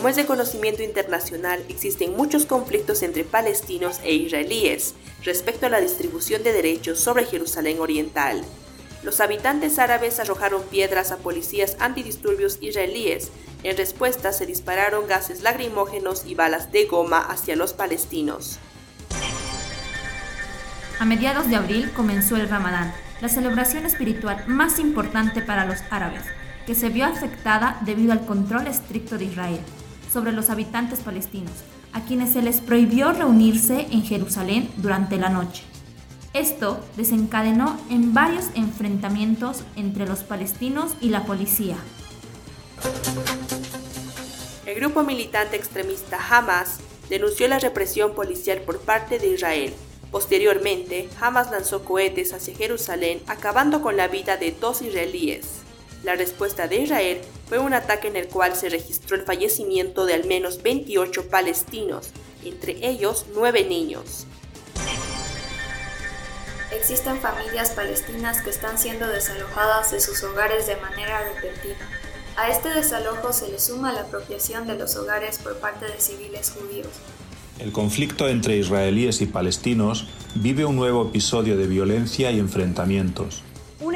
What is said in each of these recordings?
Como es de conocimiento internacional, existen muchos conflictos entre palestinos e israelíes respecto a la distribución de derechos sobre Jerusalén Oriental. Los habitantes árabes arrojaron piedras a policías antidisturbios israelíes. En respuesta se dispararon gases lacrimógenos y balas de goma hacia los palestinos. A mediados de abril comenzó el Ramadán, la celebración espiritual más importante para los árabes, que se vio afectada debido al control estricto de Israel sobre los habitantes palestinos, a quienes se les prohibió reunirse en Jerusalén durante la noche. Esto desencadenó en varios enfrentamientos entre los palestinos y la policía. El grupo militante extremista Hamas denunció la represión policial por parte de Israel. Posteriormente, Hamas lanzó cohetes hacia Jerusalén, acabando con la vida de dos israelíes. La respuesta de Israel fue un ataque en el cual se registró el fallecimiento de al menos 28 palestinos, entre ellos nueve niños. Existen familias palestinas que están siendo desalojadas de sus hogares de manera repentina. A este desalojo se le suma la apropiación de los hogares por parte de civiles judíos. El conflicto entre israelíes y palestinos vive un nuevo episodio de violencia y enfrentamientos.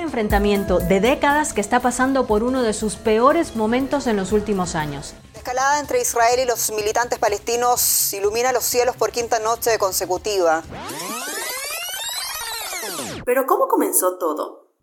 Enfrentamiento de décadas que está pasando por uno de sus peores momentos en los últimos años. La escalada entre Israel y los militantes palestinos ilumina los cielos por quinta noche consecutiva. Pero ¿cómo comenzó todo?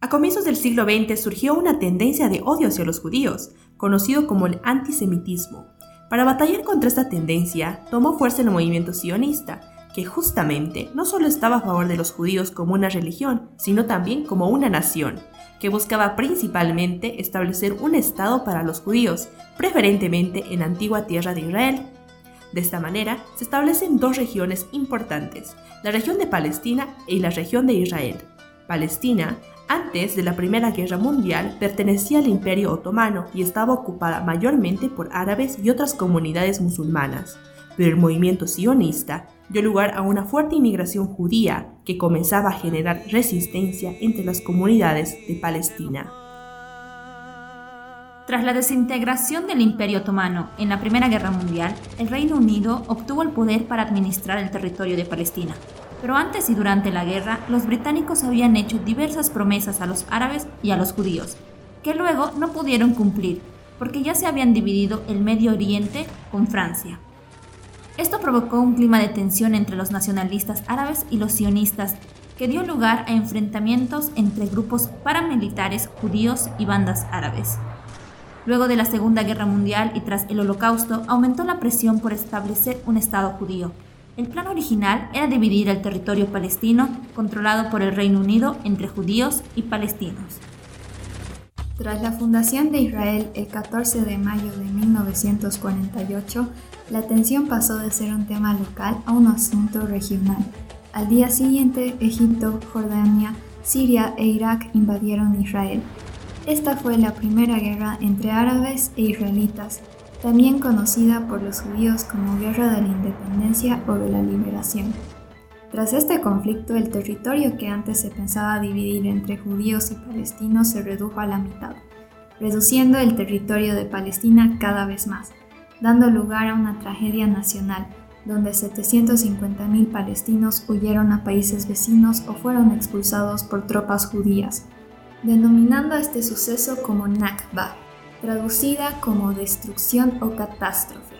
A comienzos del siglo XX surgió una tendencia de odio hacia los judíos, conocido como el antisemitismo. Para batallar contra esta tendencia, tomó fuerza el movimiento sionista, que justamente no solo estaba a favor de los judíos como una religión, sino también como una nación, que buscaba principalmente establecer un Estado para los judíos, preferentemente en la antigua tierra de Israel. De esta manera, se establecen dos regiones importantes, la región de Palestina y la región de Israel. Palestina, antes de la Primera Guerra Mundial, pertenecía al Imperio Otomano y estaba ocupada mayormente por árabes y otras comunidades musulmanas, pero el movimiento sionista dio lugar a una fuerte inmigración judía que comenzaba a generar resistencia entre las comunidades de Palestina. Tras la desintegración del Imperio Otomano en la Primera Guerra Mundial, el Reino Unido obtuvo el poder para administrar el territorio de Palestina. Pero antes y durante la guerra, los británicos habían hecho diversas promesas a los árabes y a los judíos, que luego no pudieron cumplir, porque ya se habían dividido el Medio Oriente con Francia. Esto provocó un clima de tensión entre los nacionalistas árabes y los sionistas, que dio lugar a enfrentamientos entre grupos paramilitares judíos y bandas árabes. Luego de la Segunda Guerra Mundial y tras el Holocausto, aumentó la presión por establecer un Estado judío. El plan original era dividir el territorio palestino, controlado por el Reino Unido, entre judíos y palestinos. Tras la fundación de Israel el 14 de mayo de 1948, la tensión pasó de ser un tema local a un asunto regional. Al día siguiente, Egipto, Jordania, Siria e Irak invadieron Israel. Esta fue la primera guerra entre árabes e israelitas, también conocida por los judíos como Guerra de la Independencia o de la Liberación. Tras este conflicto, el territorio que antes se pensaba dividir entre judíos y palestinos se redujo a la mitad, reduciendo el territorio de Palestina cada vez más dando lugar a una tragedia nacional, donde 750.000 palestinos huyeron a países vecinos o fueron expulsados por tropas judías, denominando a este suceso como Nakba, traducida como destrucción o catástrofe.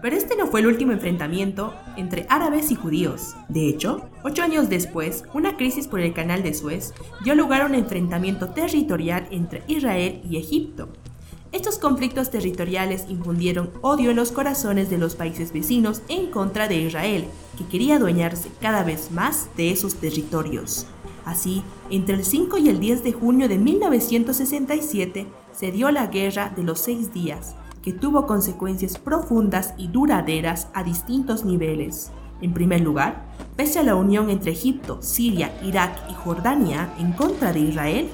Pero este no fue el último enfrentamiento entre árabes y judíos. De hecho, ocho años después, una crisis por el canal de Suez dio lugar a un enfrentamiento territorial entre Israel y Egipto, estos conflictos territoriales infundieron odio en los corazones de los países vecinos en contra de Israel, que quería adueñarse cada vez más de esos territorios. Así, entre el 5 y el 10 de junio de 1967 se dio la Guerra de los Seis Días, tuvo consecuencias profundas y duraderas a distintos niveles. En primer lugar, pese a la unión entre Egipto, Siria, Irak y Jordania en contra de Israel,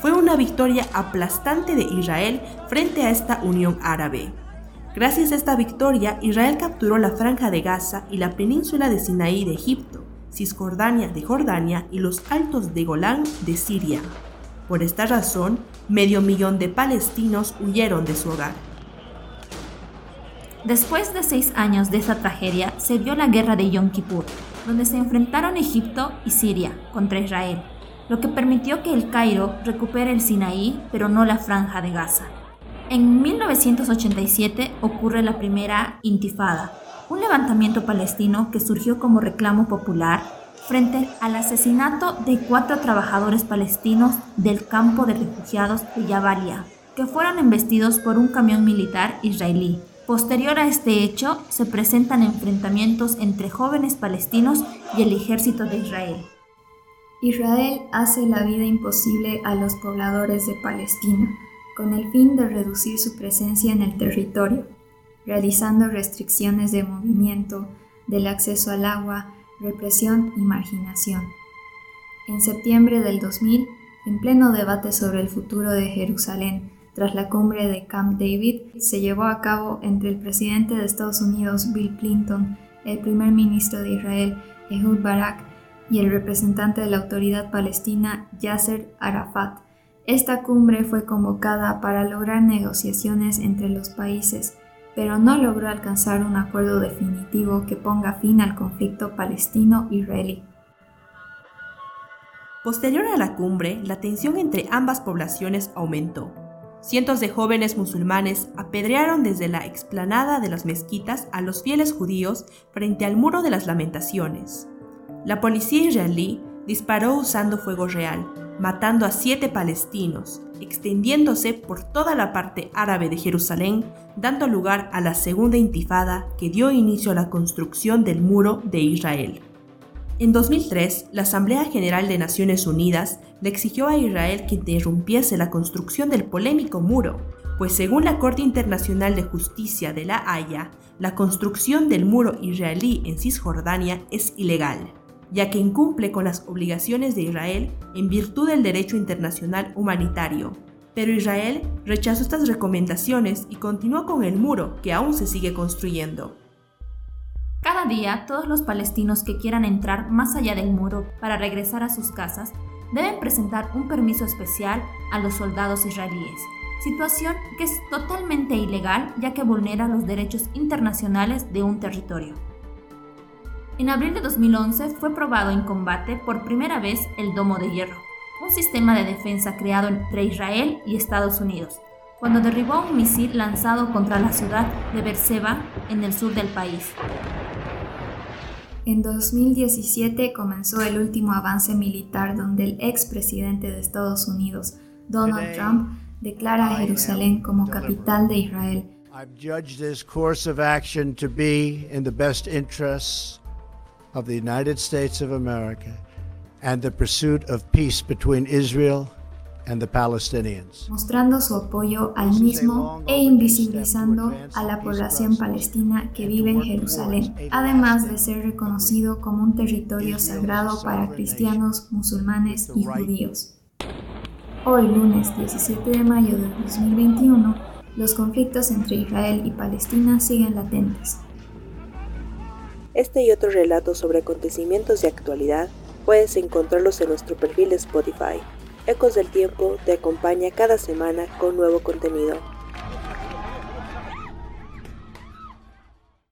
fue una victoria aplastante de Israel frente a esta Unión Árabe. Gracias a esta victoria, Israel capturó la franja de Gaza y la península de Sinaí de Egipto, Cisjordania de Jordania y los altos de Golán de Siria. Por esta razón, medio millón de palestinos huyeron de su hogar. Después de seis años de esa tragedia, se dio la guerra de Yom Kippur, donde se enfrentaron Egipto y Siria contra Israel, lo que permitió que el Cairo recupere el Sinaí, pero no la franja de Gaza. En 1987 ocurre la primera Intifada, un levantamiento palestino que surgió como reclamo popular frente al asesinato de cuatro trabajadores palestinos del campo de refugiados de Jabalia, que fueron embestidos por un camión militar israelí. Posterior a este hecho, se presentan enfrentamientos entre jóvenes palestinos y el ejército de Israel. Israel hace la vida imposible a los pobladores de Palestina, con el fin de reducir su presencia en el territorio, realizando restricciones de movimiento, del acceso al agua, represión y marginación. En septiembre del 2000, en pleno debate sobre el futuro de Jerusalén, tras la cumbre de Camp David, se llevó a cabo entre el presidente de Estados Unidos Bill Clinton, el primer ministro de Israel Ehud Barak y el representante de la autoridad palestina Yasser Arafat. Esta cumbre fue convocada para lograr negociaciones entre los países, pero no logró alcanzar un acuerdo definitivo que ponga fin al conflicto palestino-israelí. Posterior a la cumbre, la tensión entre ambas poblaciones aumentó. Cientos de jóvenes musulmanes apedrearon desde la explanada de las mezquitas a los fieles judíos frente al muro de las lamentaciones. La policía israelí disparó usando fuego real, matando a siete palestinos, extendiéndose por toda la parte árabe de Jerusalén, dando lugar a la segunda intifada que dio inicio a la construcción del muro de Israel. En 2003, la Asamblea General de Naciones Unidas le exigió a Israel que interrumpiese la construcción del polémico muro, pues según la Corte Internacional de Justicia de La Haya, la construcción del muro israelí en Cisjordania es ilegal, ya que incumple con las obligaciones de Israel en virtud del derecho internacional humanitario. Pero Israel rechazó estas recomendaciones y continuó con el muro que aún se sigue construyendo. Cada día, todos los palestinos que quieran entrar más allá del muro para regresar a sus casas deben presentar un permiso especial a los soldados israelíes, situación que es totalmente ilegal ya que vulnera los derechos internacionales de un territorio. En abril de 2011 fue probado en combate por primera vez el Domo de Hierro, un sistema de defensa creado entre Israel y Estados Unidos, cuando derribó un misil lanzado contra la ciudad de Berseba en el sur del país. En 2017 comenzó el último avance militar donde el expresidente de Estados Unidos, Donald Trump, declara a Jerusalén como capital de Israel. I've judged this course of action to be in the best interests of the United States of America and the pursuit of peace between Israel mostrando su apoyo al mismo e invisibilizando a la población palestina que vive en Jerusalén, además de ser reconocido como un territorio sagrado para cristianos, musulmanes y judíos. Hoy, lunes 17 de mayo de 2021, los conflictos entre Israel y Palestina siguen latentes. Este y otros relatos sobre acontecimientos de actualidad puedes encontrarlos en nuestro perfil de Spotify. Ecos del Tiempo te acompaña cada semana con nuevo contenido.